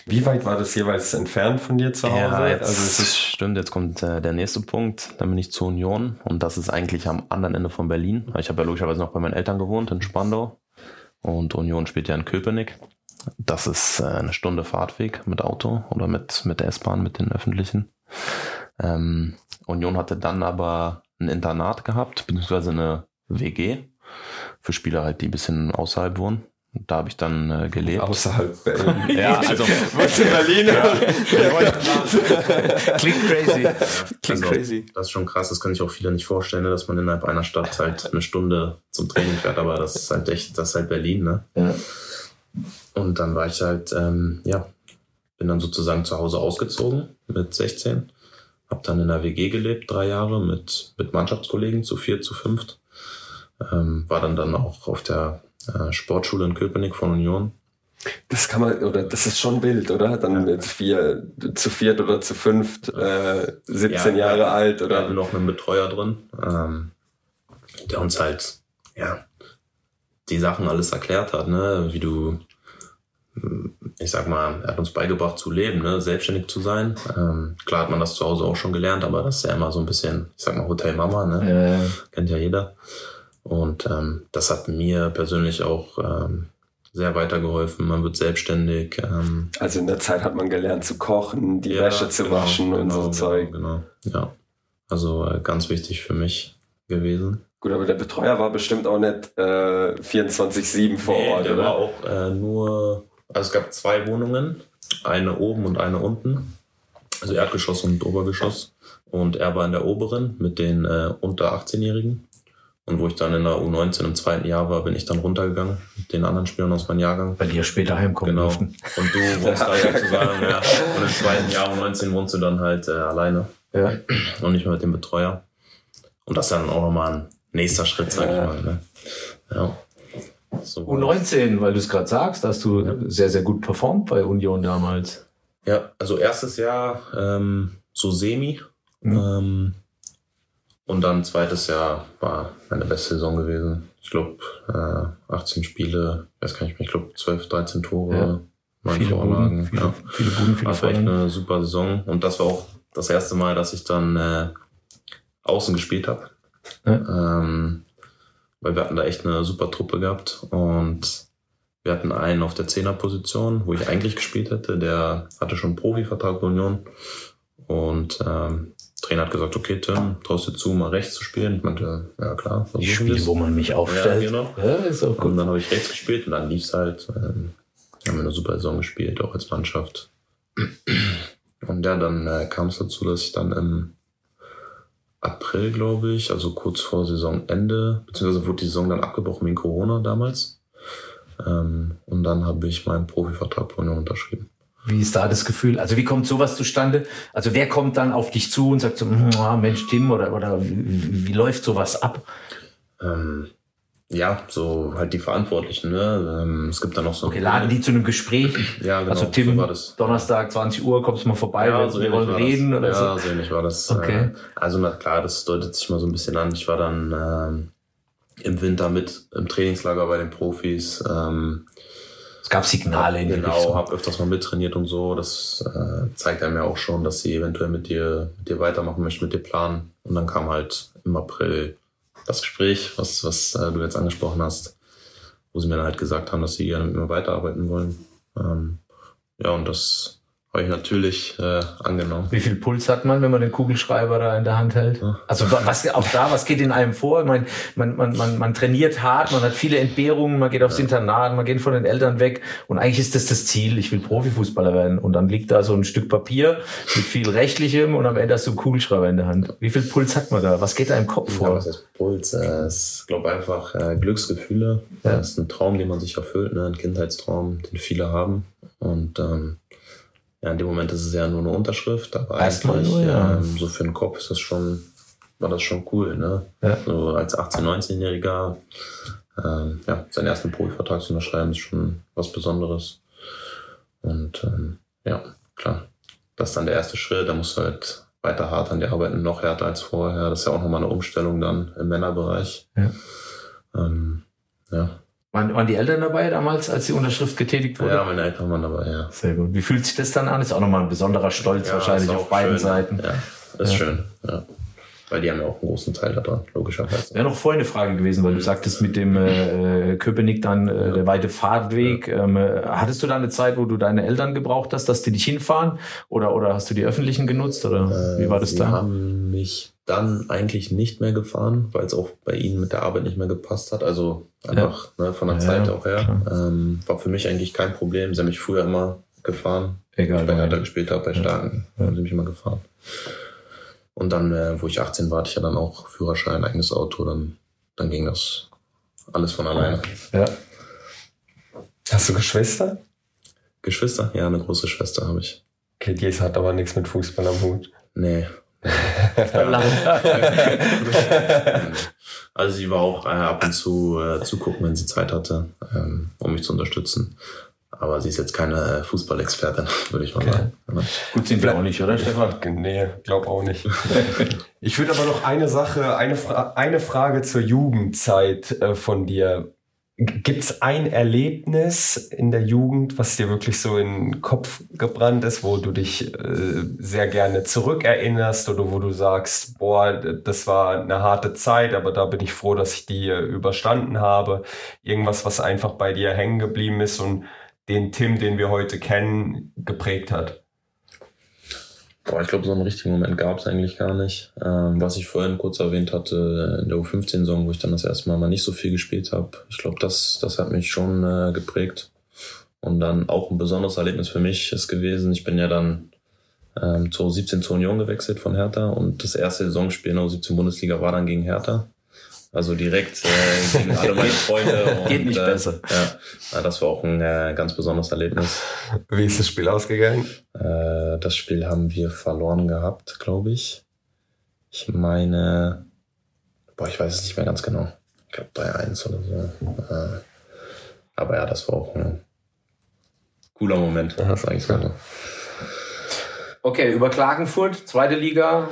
Wie weit war das jeweils entfernt von dir zu Hause? Ja, jetzt, also es ist stimmt, jetzt kommt äh, der nächste Punkt. Dann bin ich zur Union und das ist eigentlich am anderen Ende von Berlin. Ich habe ja logischerweise noch bei meinen Eltern gewohnt in Spandau und Union spielt ja in Köpenick. Das ist äh, eine Stunde Fahrtweg mit Auto oder mit, mit der S-Bahn, mit den öffentlichen. Ähm, Union hatte dann aber ein Internat gehabt, beziehungsweise eine WG für Spieler halt, die ein bisschen außerhalb wohnen. Da habe ich dann äh, gelebt. Außerhalb Berlin. Ja, also Was in Berlin? Klingt crazy. Klingt crazy. Das ist schon krass, das kann ich auch viele nicht vorstellen, ne, dass man innerhalb einer Stadt halt eine Stunde zum Training fährt, aber das ist halt echt, das ist halt Berlin, ne? Ja. Und dann war ich halt, ähm, ja, bin dann sozusagen zu Hause ausgezogen mit 16. Hab dann in der WG gelebt, drei Jahre mit, mit Mannschaftskollegen zu vier, zu fünft. Ähm, war dann dann auch auf der äh, Sportschule in Köpenick von Union. Das kann man, oder das ist schon wild, oder? Dann mit vier, zu viert oder zu fünft, äh, 17 Ja, Jahre alt, Wir oder? hatten noch einen Betreuer drin, ähm, der uns halt, ja, die Sachen alles erklärt hat, ne, wie du, ich sag mal, er hat uns beigebracht zu leben, ne, selbstständig zu sein. Ähm, klar hat man das zu Hause auch schon gelernt, aber das ist ja immer so ein bisschen, ich sag mal, Hotel Mama, ne, kennt ja jeder. Und ähm, das hat mir persönlich auch ähm, sehr weitergeholfen. Man wird selbstständig. Ähm, Also in der Zeit hat man gelernt zu kochen, die ja, Wäsche zu genau, waschen und so genau, Zeug. Genau, ja. Also äh, ganz wichtig für mich gewesen. Gut, aber der Betreuer war bestimmt auch nicht äh, 24-7 vor Nee, Ort, der oder? war auch äh, nur, also es gab zwei Wohnungen, eine oben und eine unten, also Erdgeschoss und Obergeschoss. Und er war in der oberen mit den äh, unter 18-Jährigen. Und wo ich dann in der U19 im zweiten Jahr war, bin ich dann runtergegangen mit den anderen Spielern aus meinem Jahrgang. weil die ja später heimkommen Genau. durften. Und du wohnst da sozusagen, ja. Und im zweiten Jahr U19 wohnst du dann halt äh, alleine Ja. und nicht mehr mit dem Betreuer. Und das ist dann auch nochmal ein nächster Schritt, sag Ja. ich mal. Ne? Ja. So war das. U19, weil du es gerade sagst, hast du sehr, sehr gut performt bei Union damals. Ja, also erstes Jahr ähm, so semi. Mhm. Ähm, und dann zweites Jahr war meine beste Saison gewesen. Ich glaube, äh, 18 Spiele, ich weiß gar nicht mehr, ich glaube 12, 13 Tore, Ja. neun Viele Vorlagen. Buden, viele, ja. viele Buden, viele Das war echt Vorlagen. eine super Saison. Und das war auch das erste Mal, dass ich dann äh, außen gespielt habe. Ähm, weil wir hatten da echt eine super Truppe gehabt. Und wir hatten einen auf der Zehnerposition, wo ich eigentlich gespielt hätte. Der hatte schon einen Profivertrag bei Union. Und ähm, Trainer hat gesagt, okay, Tim, traust dir zu, mal rechts zu spielen? Ich meinte, ja klar, Ich spiele, wir's. wo man mich aufstellt. Ja, genau. Ja, ist auch Und gut. dann habe ich rechts gespielt und dann lief's halt. Ähm, haben wir eine super Saison gespielt, auch als Mannschaft. Und ja, dann äh, kam es dazu, dass ich dann im April, glaube ich, also kurz vor Saisonende, beziehungsweise wurde die Saison dann abgebrochen wegen Corona damals. Ähm, und dann habe ich meinen Profivertrag bei Union unterschrieben. Wie ist da das Gefühl? Also wie kommt sowas zustande? Also wer kommt dann auf dich zu und sagt so, "Hm, ah, Mensch, Tim, oder, oder wie, wie, läuft sowas ab? Ähm, ja, so halt die Verantwortlichen. Ne? Ähm, es gibt dann noch so. Okay, laden die zu einem Gespräch? Ja, genau. also Tim, so war das. Donnerstag, 20 Uhr, kommst du mal vorbei, wir, wir ähnlich wollen reden das. oder ja, so? so ähnlich war das. Okay. Äh, Also na klar, das deutet sich mal so ein bisschen an. Ich war dann ähm, im Winter mit im Trainingslager bei den Profis. Ähm, Es gab Signale in die genau, Richtung. habe öfters mal mittrainiert und so. Das äh, zeigt einem ja auch schon, dass sie eventuell mit dir, mit dir weitermachen möchten, mit dir planen. Und dann kam halt im April das Gespräch, was, was äh, du jetzt angesprochen hast, wo sie mir dann halt gesagt haben, dass sie gerne mit mir weiterarbeiten wollen. Ähm, ja, und das habe ich natürlich äh, angenommen. Wie viel Puls hat man, wenn man den Kugelschreiber da in der Hand hält? Ja. Also wa- was auch da, was geht in einem vor? Ich meine, man, man, man, man trainiert hart, man hat viele Entbehrungen, man geht aufs Internat, man geht von den Eltern weg und eigentlich ist das das Ziel, ich will Profifußballer werden und dann liegt da so ein Stück Papier mit viel Rechtlichem und am Ende hast du einen Kugelschreiber in der Hand. Wie viel Puls hat man da? Was geht da im Kopf Ja, vor? was heißt Puls? Äh, ist, glaube einfach äh, Glücksgefühle. Ja. Das ist ein Traum, den man sich erfüllt, ne? ein Kindheitstraum, den viele haben. Und ähm, ja, in dem Moment ist es ja nur eine Unterschrift, aber Erstmal eigentlich, nur, ja. ähm, so für den Kopf ist das schon, war das schon cool, ne? Ja. So als 18-, 19-Jähriger ähm, ja, seinen ersten Profivertrag zu unterschreiben, ist schon was Besonderes. Und ähm, ja, klar, das ist dann der erste Schritt, da musst du halt weiter hart an dir arbeiten, noch härter als vorher. Das ist ja auch nochmal eine Umstellung dann im Männerbereich. Ja. Waren, die Eltern dabei damals, als die Unterschrift getätigt wurde? ja, meine Eltern waren dabei, ja. Sehr gut. Wie fühlt sich das dann an? Ist auch nochmal ein besonderer Stolz Ja, wahrscheinlich auf beiden schön. Seiten. Ja, ist Ja. schön. Ja. Weil die haben ja auch einen großen Teil daran, logischerweise. Wäre noch vorhin eine Frage gewesen, weil du sagtest mit dem äh, Köpenick dann äh, der weite Fahrtweg. Ähm, äh, hattest du da eine Zeit, wo du deine Eltern gebraucht hast, dass die dich hinfahren? Oder, oder hast du die öffentlichen genutzt? Oder wie war das Äh, da? haben mich dann eigentlich nicht mehr gefahren, weil es auch bei ihnen mit der Arbeit nicht mehr gepasst hat. Also einfach ne, von der Ja, Zeit ja, auch her. Ähm, war für mich eigentlich kein Problem. Sie haben mich früher immer gefahren. Egal. ich bei Hertha gespielt habe, bei Ja. Starken, Ja. haben sie mich immer gefahren. Und dann, äh, wo ich 18 war, hatte ich ja dann auch Führerschein, eigenes Auto, dann, dann ging das alles von alleine. Ja. Hast du Geschwister? Geschwister? Ja, eine große Schwester habe ich. Okay, die hat aber nichts mit Fußball am Hut. Nee. Also sie war auch äh, ab und zu äh, zugucken, wenn sie Zeit hatte, ähm, um mich zu unterstützen. Aber sie ist jetzt keine Fußballexpertin, würde ich mal Okay. sagen. Ja. Gut sind wir auch nicht, oder Stefan? Nee, glaub auch nicht. Ich würde aber noch eine Sache, eine, Fra eine Frage zur Jugendzeit äh, von dir. Gibt es ein Erlebnis in der Jugend, was dir wirklich so in den Kopf gebrannt ist, wo du dich äh, sehr gerne zurückerinnerst oder wo du sagst, boah, das war eine harte Zeit, aber da bin ich froh, dass ich die äh, überstanden habe. Irgendwas, was einfach bei dir hängen geblieben ist und den Tim, den wir heute kennen, geprägt hat. Boah, ich glaube, so einen richtigen Moment gab es eigentlich gar nicht. Ähm, was ich vorhin kurz erwähnt hatte, in der U15-Saison, wo ich dann das erste Mal mal nicht so viel gespielt habe. Ich glaube, das, das hat mich schon äh, geprägt. Und dann auch ein besonderes Erlebnis für mich ist gewesen. Ich bin ja dann ähm, zur U17 zur Union gewechselt von Hertha und das erste Saisonspiel in der U17 Bundesliga war dann gegen Hertha. Also direkt äh, gegen alle meine Freunde. Und, Geht nicht äh, besser. Ja, das war auch ein äh, ganz besonderes Erlebnis. Wie ist das Spiel ausgegangen? Äh, das Spiel haben wir verloren gehabt, glaube ich. Ich meine, boah, ich weiß es nicht mehr ganz genau. Ich glaube 3-1 oder so. Äh, aber ja, das war auch ein cooler Moment, sag ich mal. Okay, über Klagenfurt, zweite Liga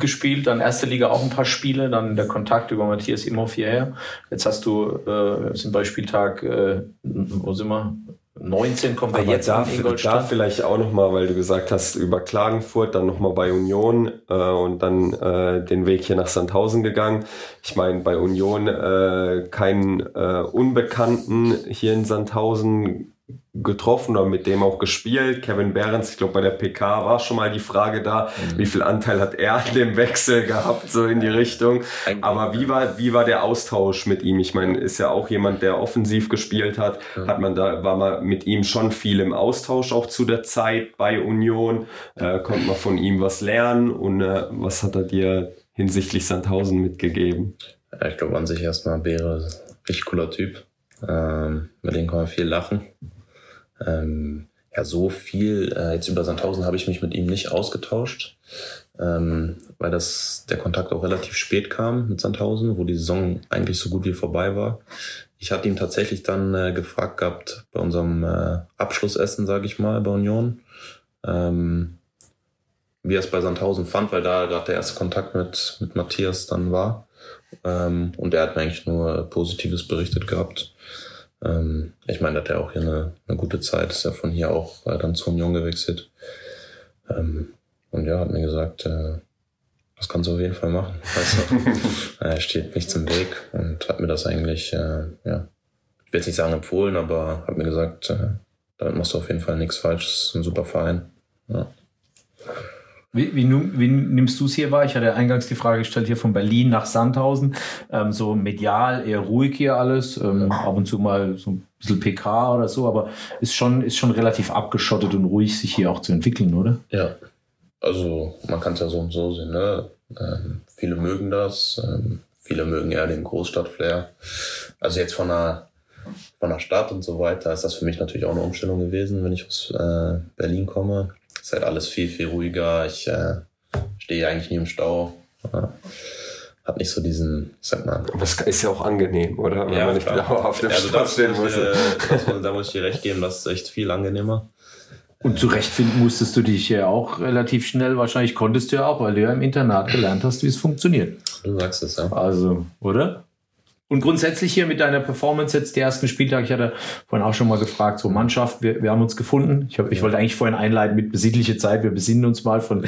gespielt, dann erste Liga auch ein paar Spiele, dann der Kontakt über Matthias Imhoff hierher. Jetzt hast du, äh, sind bei Spieltag, äh, wo sind wir? 19 kommen wir Aber jetzt da, da vielleicht auch nochmal, weil du gesagt hast, über Klagenfurt, dann nochmal bei Union äh, und dann äh, den Weg hier nach Sandhausen gegangen. Ich meine, bei Union äh, keinen äh, Unbekannten hier in Sandhausen getroffen oder mit dem auch gespielt. Kevin Behrens, ich glaube bei der PK war schon mal die Frage da, wie viel Anteil hat er an dem Wechsel gehabt, so in die Richtung. Aber wie war, wie war der Austausch mit ihm? Ich meine, ist ja auch jemand, der offensiv gespielt hat. Hat man da, war man mit ihm schon viel im Austausch auch zu der Zeit bei Union? Äh, konnte man von ihm was lernen? Und äh, was hat er dir hinsichtlich Sandhausen mitgegeben? Ich glaube an sich erstmal Beere, richtig cooler Typ. Ähm, mit dem kann man viel lachen. Ähm, ja, so viel, äh, jetzt über Sandhausen habe ich mich mit ihm nicht ausgetauscht, ähm, weil das, der Kontakt auch relativ spät kam mit Sandhausen, wo die Saison eigentlich so gut wie vorbei war. Ich hatte ihn tatsächlich dann äh, gefragt gehabt bei unserem äh, Abschlussessen, sage ich mal, bei Union, ähm, wie er es bei Sandhausen fand, weil da gerade der erste Kontakt mit, mit Matthias dann war. Ähm, und er hat mir eigentlich nur Positives berichtet gehabt. Ähm, ich meine, er hat ja auch hier eine, eine gute Zeit, ist ja von hier auch äh, dann zur Union gewechselt. Ähm, und ja, hat mir gesagt, äh, das kannst du auf jeden Fall machen. Weißt du? er steht nichts im Weg und hat mir das eigentlich, äh, ja, ich will jetzt nicht sagen empfohlen, aber hat mir gesagt, äh, damit machst du auf jeden Fall nichts falsch. Das ist ein super Verein. Ja. Wie, wie, wie nimmst du es hier wahr? Ich hatte eingangs die Frage gestellt, hier von Berlin nach Sandhausen. Ähm, so medial eher ruhig hier alles. Ähm, Ab und zu mal so ein bisschen PK oder so, aber ist schon, ist schon relativ abgeschottet und ruhig, sich hier auch zu entwickeln, oder? Ja, also man kann es ja so und so sehen. Ne? Ähm, viele mögen das, ähm, viele mögen eher den Großstadtflair. Also jetzt von der, von der Stadt und so weiter ist das für mich natürlich auch eine Umstellung gewesen, wenn ich aus äh, Berlin komme. Ist halt alles viel, viel ruhiger. Ich äh, stehe eigentlich nie im Stau. Ja. Hat nicht so diesen, sag mal, Das ist ja auch angenehm, oder? Wenn man nicht dauerhaft im also Stau stehen muss äh, das, muss- da muss ich dir recht geben, das ist echt viel angenehmer. Und zurechtfinden musstest du dich ja auch relativ schnell. Wahrscheinlich konntest du ja auch, weil du ja im Internat gelernt hast, wie es funktioniert. Du sagst es ja. Also, oder? Und grundsätzlich hier mit deiner Performance jetzt die ersten Spieltage, ich hatte vorhin auch schon mal gefragt, so Mannschaft, wir, wir haben uns gefunden. Ich, hab, ich wollte eigentlich vorhin einleiten mit besinnliche Zeit, wir besinnen uns mal von.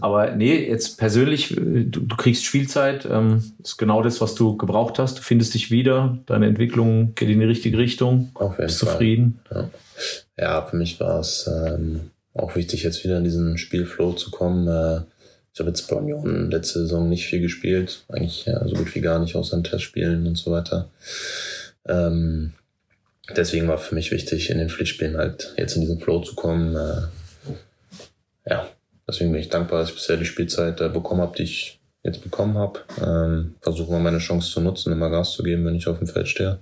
Aber nee, jetzt persönlich, du, du kriegst Spielzeit, ähm, ist genau das, was du gebraucht hast. Du findest dich wieder, deine Entwicklung geht in die richtige Richtung. Auf jeden bist Fall. zufrieden. Ja. ja, für mich war es ähm, auch wichtig, jetzt wieder in diesen Spielflow zu kommen. Äh, ich habe jetzt bei Union letzte Saison nicht viel gespielt, eigentlich ja, so gut wie gar nicht außer in Testspielen und so weiter. Ähm, deswegen war für mich wichtig, in den Pflichtspielen halt jetzt in diesen Flow zu kommen. Äh, ja, deswegen bin ich dankbar, dass ich bisher die Spielzeit äh, bekommen habe, die ich jetzt bekommen habe. Ähm, Versuche mal meine Chance zu nutzen, immer Gas zu geben, wenn ich auf dem Feld stehe.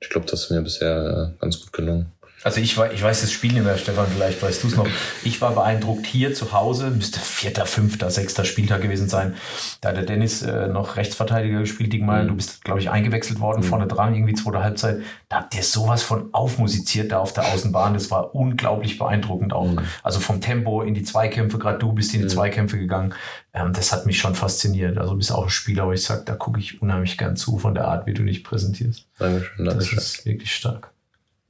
Ich glaube, das ist mir bisher äh, ganz gut gelungen. Also ich, war, ich weiß das Spiel nicht mehr, Stefan, vielleicht weißt du es noch. Ich war beeindruckt hier zu Hause, müsste vierter, fünfter, sechster Spieltag gewesen sein. Da hat der Dennis äh, noch Rechtsverteidiger gespielt, Diekmeyer. Mhm. Du bist, glaube ich, eingewechselt worden, vorne dran, irgendwie zweite Halbzeit. Da habt ihr sowas von aufmusiziert da auf der Außenbahn. Das war unglaublich beeindruckend auch. Mhm. Also vom Tempo in die Zweikämpfe, gerade du bist in die Mhm. Zweikämpfe gegangen. Ähm, das hat mich schon fasziniert. Also du bist auch ein Spieler, wo ich sage, da gucke ich unheimlich gern zu von der Art, wie du dich präsentierst. Dankeschön, Das Dankeschön. ist wirklich stark.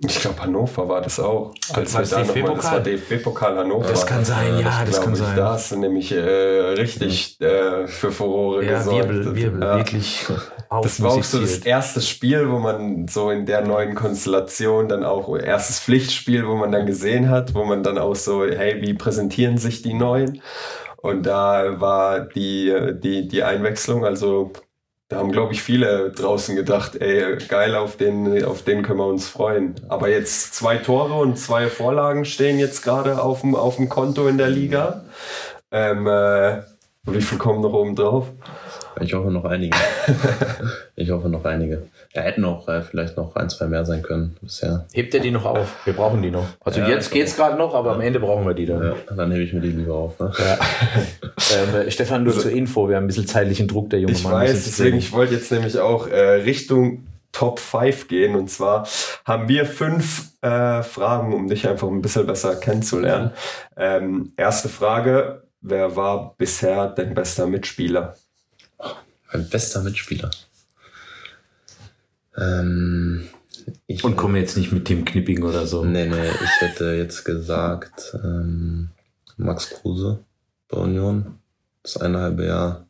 Ich glaube, Hannover war das auch. Als war wir das da noch mal, DFB-Pokal? das war DFB-Pokal Hannover. Das kann sein, ja, das glaub kann ich. sein. Da hast du nämlich äh, richtig äh, für Furore Ja, gesorgt. Wirbel, Wirbel, Ja. wirklich Das war auch so das erste Spiel, wo man so in der neuen Konstellation dann auch erstes Pflichtspiel, wo man dann gesehen hat, wo man dann auch so, hey, wie präsentieren sich die Neuen? Und da war die, die, die Einwechslung, also da haben, glaube ich, viele draußen gedacht, ey, geil, auf den, auf den können wir uns freuen. Aber jetzt zwei Tore und zwei Vorlagen stehen jetzt gerade auf dem, auf dem Konto in der Liga. Ähm, äh, wie viel kommen noch oben drauf? Ich hoffe noch einige. ich hoffe noch einige. Ja, hätten auch äh, vielleicht noch ein, zwei mehr sein können bisher. Hebt er die noch auf? Wir brauchen die noch. Also Ja, jetzt ich geht's gerade noch, aber am Ende brauchen wir die dann. Ja, dann hebe ich mir die lieber auf. Ne? Ja. ähm, äh, Stefan, nur zur Info, wir haben ein bisschen zeitlichen Druck, der junge Ich Mann. weiß, muss jetzt deswegen, ich wollte jetzt nämlich auch äh, Richtung Top 5 gehen. Und zwar haben wir fünf äh, Fragen, um dich einfach ein bisschen besser kennenzulernen. Ähm, erste Frage, wer war bisher dein bester Mitspieler? Mein bester Mitspieler. Ähm, ich, Und komm jetzt nicht mit Tim Knipping oder so. Nee, nee, ich hätte jetzt gesagt ähm, Max Kruse bei Union. Das eine halbe Jahr.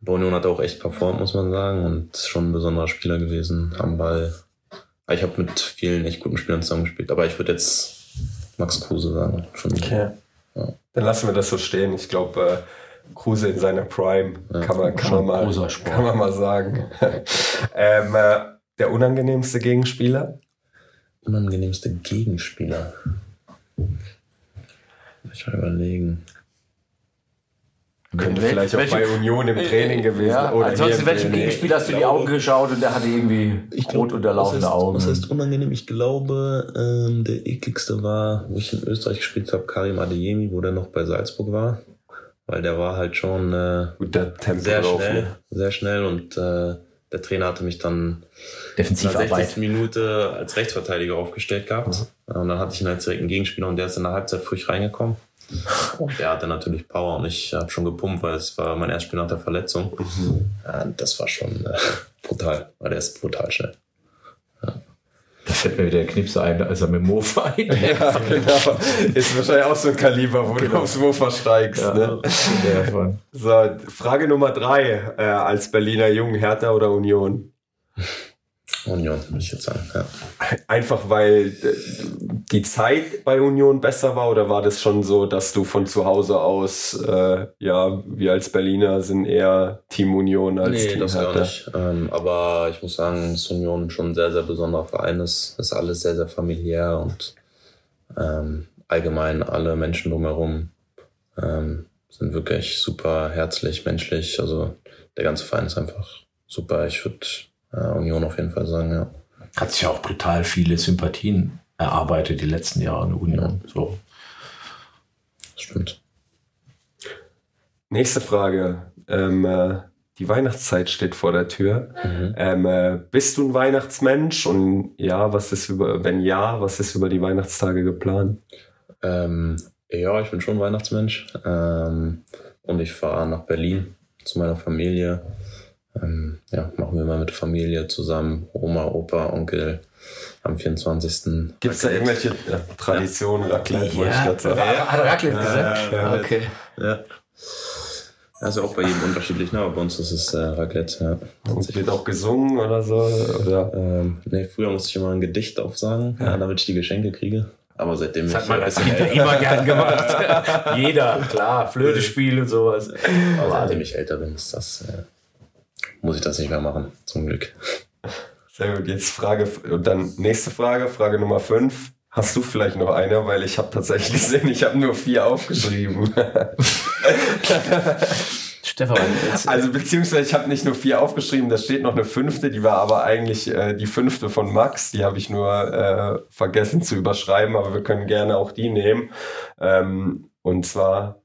Bei Union hat er auch echt performt, muss man sagen. Und ist schon ein besonderer Spieler gewesen am Ball. Ich habe mit vielen echt guten Spielern zusammengespielt. Aber ich würde jetzt Max Kruse sagen. Schon Dann lassen wir das so stehen. Ich glaube, äh, Kruse in seiner Prime kann man, kann Schon man, mal, kann man mal sagen. ähm, äh, der unangenehmste Gegenspieler? unangenehmste Gegenspieler. Ich mal überlegen. Könnte Wel- vielleicht auch bei Union im Training gewesen Ja, oder ansonsten, welchem Gegenspieler hast du in die Augen geschaut und der hatte irgendwie rot unterlaufende was heißt, Augen? Was heißt unangenehm? Ich glaube, ähm, der ekligste war, wo ich in Österreich gespielt habe, Karim Adeyemi, wo der noch bei Salzburg war. Weil der war halt schon äh, sehr schnell, ne? sehr schnell und äh, der Trainer hatte mich dann in der Defensivarbeit. 60. Minute als Rechtsverteidiger aufgestellt gehabt. Und dann hatte ich ihn als direkten Gegenspieler und der ist in der Halbzeit früh reingekommen. Und der hatte natürlich Power und ich habe schon gepumpt, weil es war mein erstes Spiel nach der Verletzung. Ja, und das war schon äh, brutal, weil der ist brutal schnell. Da fällt mir wieder der Knipse ein, als er mit dem Mofa ein. Ja, genau. Ist wahrscheinlich auch so ein Kaliber, wo du aufs Mofa steigst. Ne? Der von- So, Frage Nummer drei. Äh, als Berliner Jung, Hertha oder Union? Union, würde ich jetzt sagen. Ja. Einfach weil äh, die Zeit bei Union besser war oder war das schon so, dass du von zu Hause aus, äh, ja, wir als Berliner sind eher Team Union als Nee, Team das Hertha? nicht. Ähm, aber ich muss sagen, dass Union schon ein sehr, sehr besonderer Verein ist. ist alles sehr, sehr familiär und ähm, allgemein alle Menschen drumherum ähm, sind wirklich super herzlich, menschlich. Also der ganze Verein ist einfach super. Ich würde Union auf jeden Fall sagen, ja. Hat sich ja auch brutal viele Sympathien erarbeitet die letzten Jahre in der Union. So. Das stimmt. Nächste Frage. Ähm, äh, die Weihnachtszeit steht vor der Tür. Mhm. Ähm, äh, bist du ein Weihnachtsmensch? Und ja, was ist über, wenn ja, was ist über die Weihnachtstage geplant? Ähm, ja, ich bin schon Weihnachtsmensch. Ähm, und ich fahre nach Berlin zu meiner Familie. Ähm, ja, machen wir mal mit Familie zusammen, Oma, Opa, Onkel am 24. Gibt es da irgendwelche ja, Traditionen, Raclette, wollte ich Ja, gerade sagen. hat er Raclette gesagt? Ja, ja, ja. okay. Ja. Also auch bei jedem unterschiedlich, ne? aber bei uns ist es äh, Raclette, ja. Und wird auch gesungen oder so? Oder? Ähm, nee, früher musste ich immer ein Gedicht aufsagen, ja. damit ich die Geschenke kriege. Aber seitdem Das hat man als Kind immer gern gemacht. Jeder, klar, Flöte spielen und sowas. aber Aber seitdem ich älter bin, ist das, äh, muss ich das nicht mehr machen, zum Glück. Sehr gut, jetzt Frage, und dann nächste Frage, Frage Nummer 5. Hast du vielleicht noch eine? Weil ich habe tatsächlich gesehen, ich habe nur vier aufgeschrieben. Stefan, jetzt, Also beziehungsweise ich habe nicht nur vier aufgeschrieben, da steht noch eine fünfte, die war aber eigentlich äh, die fünfte von Max, die habe ich nur äh, vergessen zu überschreiben, aber wir können gerne auch die nehmen. Ähm, und zwar,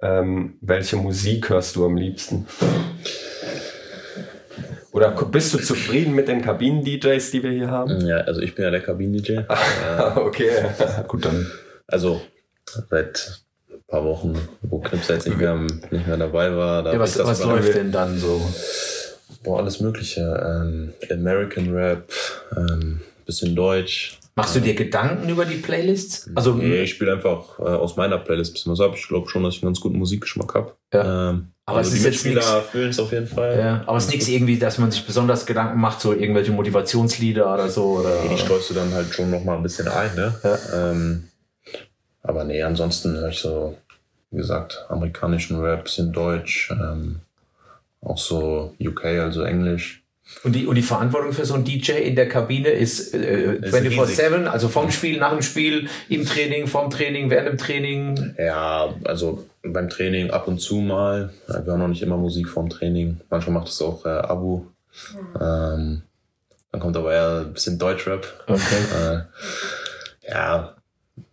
ähm, welche Musik hörst du am liebsten? Oder bist du zufrieden mit den Kabinen-DJs, die wir hier haben? Ja, also ich bin ja der Kabinen-DJ. äh, okay. gut, dann. also seit ein paar Wochen, wo Knips jetzt nicht mehr, nicht mehr dabei war. Da Ja, was was läuft denn dann so? Boah, alles Mögliche. Ähm, American Rap, ähm, bisschen Deutsch. Machst du dir Gedanken über die Playlists? Also, Nee, ich spiele einfach äh, aus meiner Playlist ein bisschen was ab. Ich glaube schon, dass ich einen ganz guten Musikgeschmack habe. Ja. Ähm, Aber also es ist jetzt Mitspieler fühlen es auf jeden Fall. ja, aber es ist nichts irgendwie, dass man sich besonders Gedanken macht, so irgendwelche Motivationslieder oder so. Oder, Die streust du dann halt schon noch mal ein bisschen ein, ne? Ja. Ähm, aber nee, ansonsten höre ich so, wie gesagt, amerikanischen Rap, bisschen Deutsch, ähm, auch so UK, also Englisch. Und die, und die Verantwortung für so einen DJ in der Kabine ist äh, Ist 24-7, also vom Spiel, nach dem Spiel, im Training, vom Training, während dem Training. Ja, also beim Training ab und zu mal. Wir haben noch nicht immer Musik vorm Training. Manchmal macht es auch äh, Abu. Ähm, dann kommt aber eher ein bisschen Deutschrap. Okay. Äh, ja,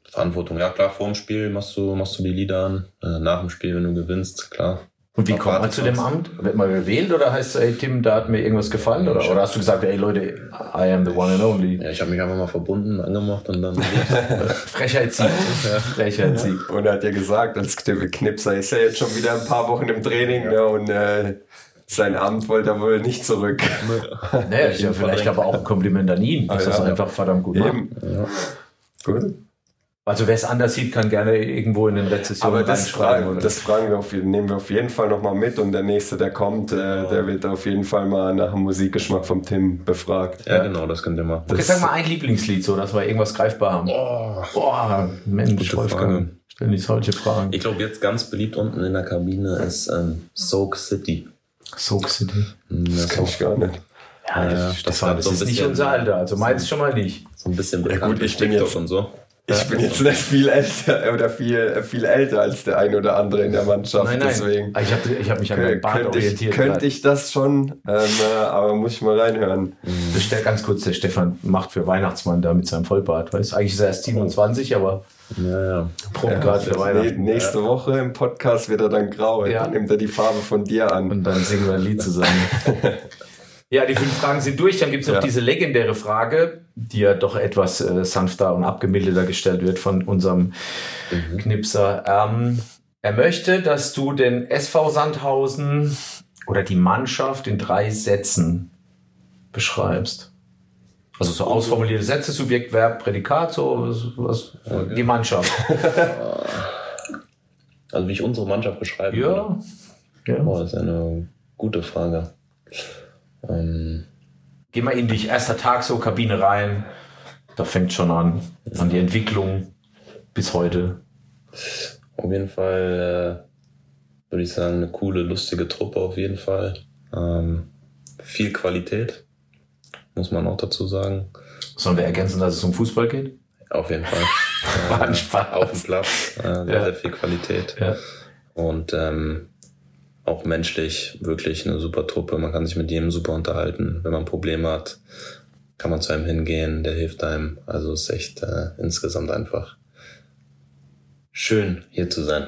Verantwortung. Ja, klar, vor dem Spiel machst du, machst du die Lieder an. Äh, nach dem Spiel, wenn du gewinnst, klar. Und wie kommt man zu dem. Amt? Wird man gewählt oder heißt es, ey Tim, da hat mir irgendwas gefallen? Oder, oder hast du gesagt, ey Leute, I am the one and only? Ja, ich habe mich einfach mal verbunden, angemacht und dann. Frechheit siegt. Frechheit siegt. Und er hat ja gesagt, als Knipser ist er jetzt schon wieder ein paar Wochen im Training ne, und äh, sein Amt wollte er wohl nicht zurück. Naja, ja vielleicht aber auch ein Kompliment an ihn, dass Ah, es ja. einfach verdammt gut macht. Eben. ja. Gut. Also wer es anders sieht, kann gerne irgendwo in den Rezessionen Aber das, reinschreiben. fragen, oder? das fragen wir auf, nehmen wir auf jeden Fall nochmal mit und der nächste, der kommt, äh, der wird auf jeden Fall mal nach dem Musikgeschmack vom Tim befragt. ja, genau, das könnt ihr machen. okay, sag mal ein Lieblingslied, so dass wir irgendwas greifbar haben. Oh. Boah, Mensch, Gute Wolfgang. Frage. Stell nicht solche Fragen. Ich glaube, jetzt ganz beliebt unten in der Kabine ist ähm, Soak City. Soak City. Das Kann ich gar nicht. Ja, Ja, das, das war, das so ein ist nicht unser Alter. Also meins schon mal nicht. so ein bisschen Ja, bekannt gut, ich bin jetzt- und so. Ich bin jetzt nicht viel älter oder viel, viel älter als der ein oder andere in der Mannschaft. Nein, nein. Deswegen Ich habe ich hab mich an könnte, meinen Bart könnte, ich, orientiert. könnte gerade. ich das schon, ähm, äh, aber muss ich mal reinhören. Das stellt ganz kurz, der Stefan macht für Weihnachtsmann da mit seinem Vollbart. Weißt? Eigentlich ist er erst 27, aber Ja, ja. probt gerade für Also Weihnachten. nä- nächste Woche im Podcast wird er dann grau. Ja. Dann nimmt er die Farbe von dir an. Und dann singen wir ein Lied zusammen. ja, die fünf Fragen sind durch. Dann gibt es noch Ja. diese legendäre Frage, die ja doch etwas äh, sanfter und abgemilderter gestellt wird von unserem Knipser. Ähm, er möchte, dass du den SV Sandhausen oder die Mannschaft in drei Sätzen beschreibst. Also so ausformulierte Sätze, Subjekt, Verb, Prädikat, so was, was, die Mannschaft. Also wie ich unsere Mannschaft beschreibe. Ja. ja. Boah, das ist eine gute Frage. Ähm, Geh mal in dich, erster Tag so, Kabine rein. Da fängt schon an. An die Entwicklung bis heute. auf jeden Fall äh, würde ich sagen, eine coole, lustige Truppe auf jeden Fall. Ähm, viel Qualität, muss man auch dazu sagen. Sollen wir ergänzen, dass es um Fußball geht? Auf jeden Fall. War ein Äh, Spaß. auf dem Platz. Äh, sehr, Ja. sehr viel Qualität. Ja. Und ähm, auch menschlich wirklich eine super Truppe. Man kann sich mit jedem super unterhalten. Wenn man Probleme hat, kann man zu einem hingehen, der hilft einem. Also es ist echt äh, insgesamt einfach schön, hier zu sein.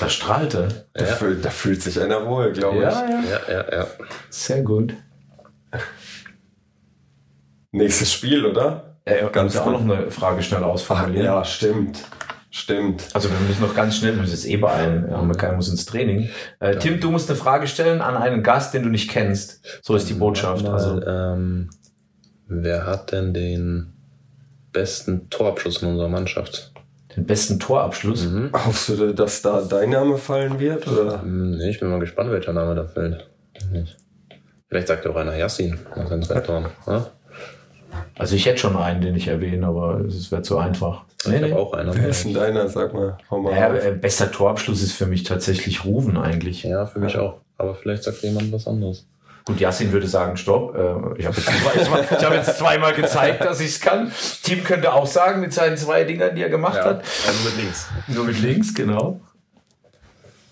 Da strahlte. Da, fühlt, da fühlt sich einer wohl, glaube ich. Ja, ja. Ja, ja, ja. Sehr gut. Nächstes Spiel, oder? Äh, Ganz kannst du auch noch eine Frage schnell ausformulieren? Ja, stimmt. Stimmt. Also wir müssen noch ganz schnell, wir müssen jetzt eh beeilen, ja, keiner muss ins Training. Äh, Tim, du musst eine Frage stellen an einen Gast, den du nicht kennst. So ist die Botschaft. Mal, Also ähm, wer hat denn den besten Torabschluss in unserer Mannschaft? den besten Torabschluss. Mhm. Hoffst du, dass da dein Name fallen wird? Oder? Hm, Nee, ich bin mal gespannt, welcher Name da fällt. Vielleicht sagt ja auch einer Yassin nach seinen drei Toren. Ja? Also ich hätte schon einen, den ich erwähne, aber es wäre zu einfach. ich habe auch einen. Wer ist denn deiner? Sag mal. Hau mal Ja, raus. äh, bester Torabschluss ist für mich tatsächlich Ruven eigentlich. Ja, für mich auch. Aber vielleicht sagt jemand was anderes. Gut, Yassin würde sagen, stopp. Äh, Ich habe jetzt, ich hab jetzt zweimal gezeigt, dass ich es kann. Team könnte auch sagen, mit seinen zwei Dingern, die er gemacht hat. also mit links. Nur mit links, genau.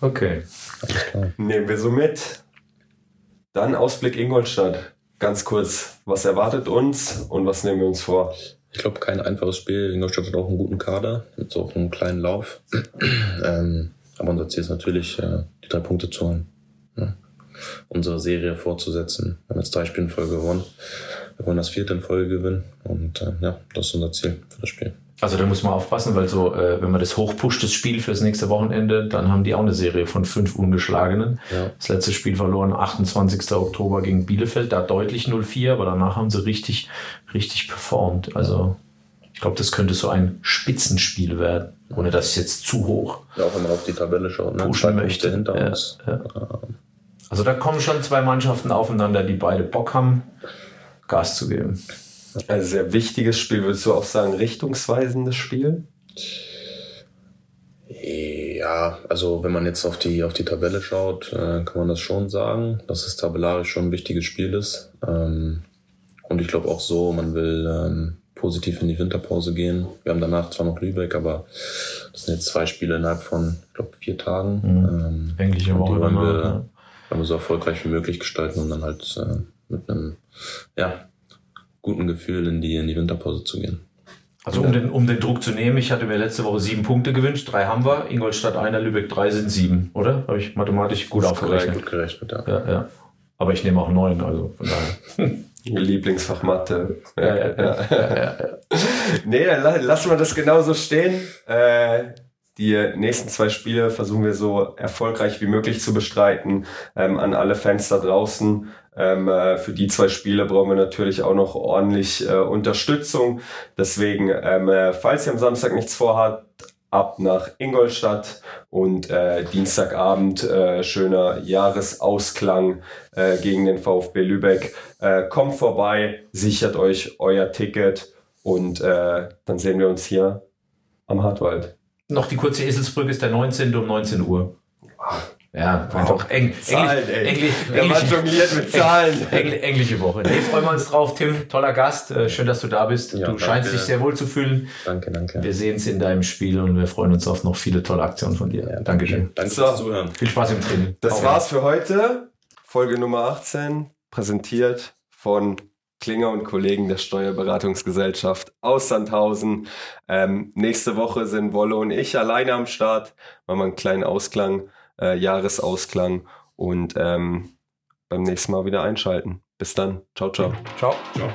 Okay. Nehmen wir so mit. Dann Ausblick Ingolstadt. Ganz kurz, was erwartet uns und was nehmen wir uns vor? Ich glaube, kein einfaches Spiel. Ingolstadt hat auch einen guten Kader, mit so einem kleinen Lauf. ähm, aber unser Ziel ist natürlich, äh, die drei Punkte zu holen. Ja. Unsere Serie fortzusetzen. Wir haben jetzt drei Spiele in Folge gewonnen. Wir wollen das vierte in Folge gewinnen. Und äh, ja, das ist unser Ziel für das Spiel. Also da muss man aufpassen, weil so, äh, wenn man das hochpusht, das Spiel fürs nächste Wochenende, dann haben die auch eine Serie von fünf ungeschlagenen. Ja. Das letzte Spiel verloren, 28. Oktober gegen Bielefeld, da deutlich 0-4, aber danach haben sie richtig, richtig performt. Also ich glaube, das könnte so ein Spitzenspiel werden, ohne dass es jetzt zu hoch Ja, auch wenn man auf die Tabelle schaut. Ne? pushen möchte. hinter Ja, uns. ja. Also da kommen schon zwei Mannschaften aufeinander, die beide Bock haben, Gas zu geben. Also sehr wichtiges Spiel, würdest du auch sagen, richtungsweisendes Spiel? Ja, also wenn man jetzt auf die, auf die Tabelle schaut, äh, kann man das schon sagen, dass es tabellarisch schon ein wichtiges Spiel ist. Ähm, und ich glaube auch so, man will ähm, positiv in die Winterpause gehen. Wir haben danach zwar noch Lübeck, aber das sind jetzt zwei Spiele innerhalb von, ich glaube, vier Tagen. Ähm, Englische und die Woche wollen wir, ja. wollen wir so erfolgreich wie möglich gestalten, um dann halt äh, mit einem ja, guten Gefühl in die, in die Winterpause zu gehen. Also um den, um den Druck zu nehmen, ich hatte mir letzte Woche sieben Punkte gewünscht, drei haben wir, Ingolstadt einer, Lübeck drei sind sieben, oder? Habe ich mathematisch gut aufgerechnet. Gut gerechnet, ja. Ja, ja. Aber ich nehme auch neun, also von daher. Lieblingsfach Mathe. Ja, ja, ja, ja, ja. Nee, dann la- lassen wir das genauso stehen. Äh, die nächsten zwei Spiele versuchen wir so erfolgreich wie möglich zu bestreiten. Ähm, an alle Fans da draußen. Ähm, äh, für die zwei Spiele brauchen wir natürlich auch noch ordentlich äh, Unterstützung. Deswegen, ähm, äh, falls ihr am Samstag nichts vorhabt, ab nach Ingolstadt und äh, Dienstagabend äh, schöner Jahresausklang äh, gegen den VfB Lübeck. Kommt vorbei, sichert euch euer Ticket und dann sehen wir uns hier am Hartwald. Noch die kurze Eselsbrücke ist der 19. um 19 Uhr. Ja, einfach Eng, Zahlen, Englisch, ey. Englisch, Der Mann Englisch, jongliert mit Zahlen. Engl englische Woche. Nee, freuen wir uns drauf, Tim. Toller Gast. Äh, Schön, dass du da bist. Ja, du danke. scheinst dich sehr wohl zu fühlen. Danke, danke. Wir sehen es in deinem Spiel und wir freuen uns auf noch viele tolle Aktionen von dir. Dankeschön. Danke So. fürs Zuhören. Viel Spaß im Training. Das Hau war's für heute. Folge Nummer 18, präsentiert von Klinger und Kollegen der Steuerberatungsgesellschaft aus Sandhausen. Ähm, nächste Woche sind Wolle und ich alleine am Start. Machen wir einen kleinen Ausklang, äh, Jahresausklang und ähm, beim nächsten Mal wieder einschalten. Bis dann. Ciao, ciao. Ciao. Ciao.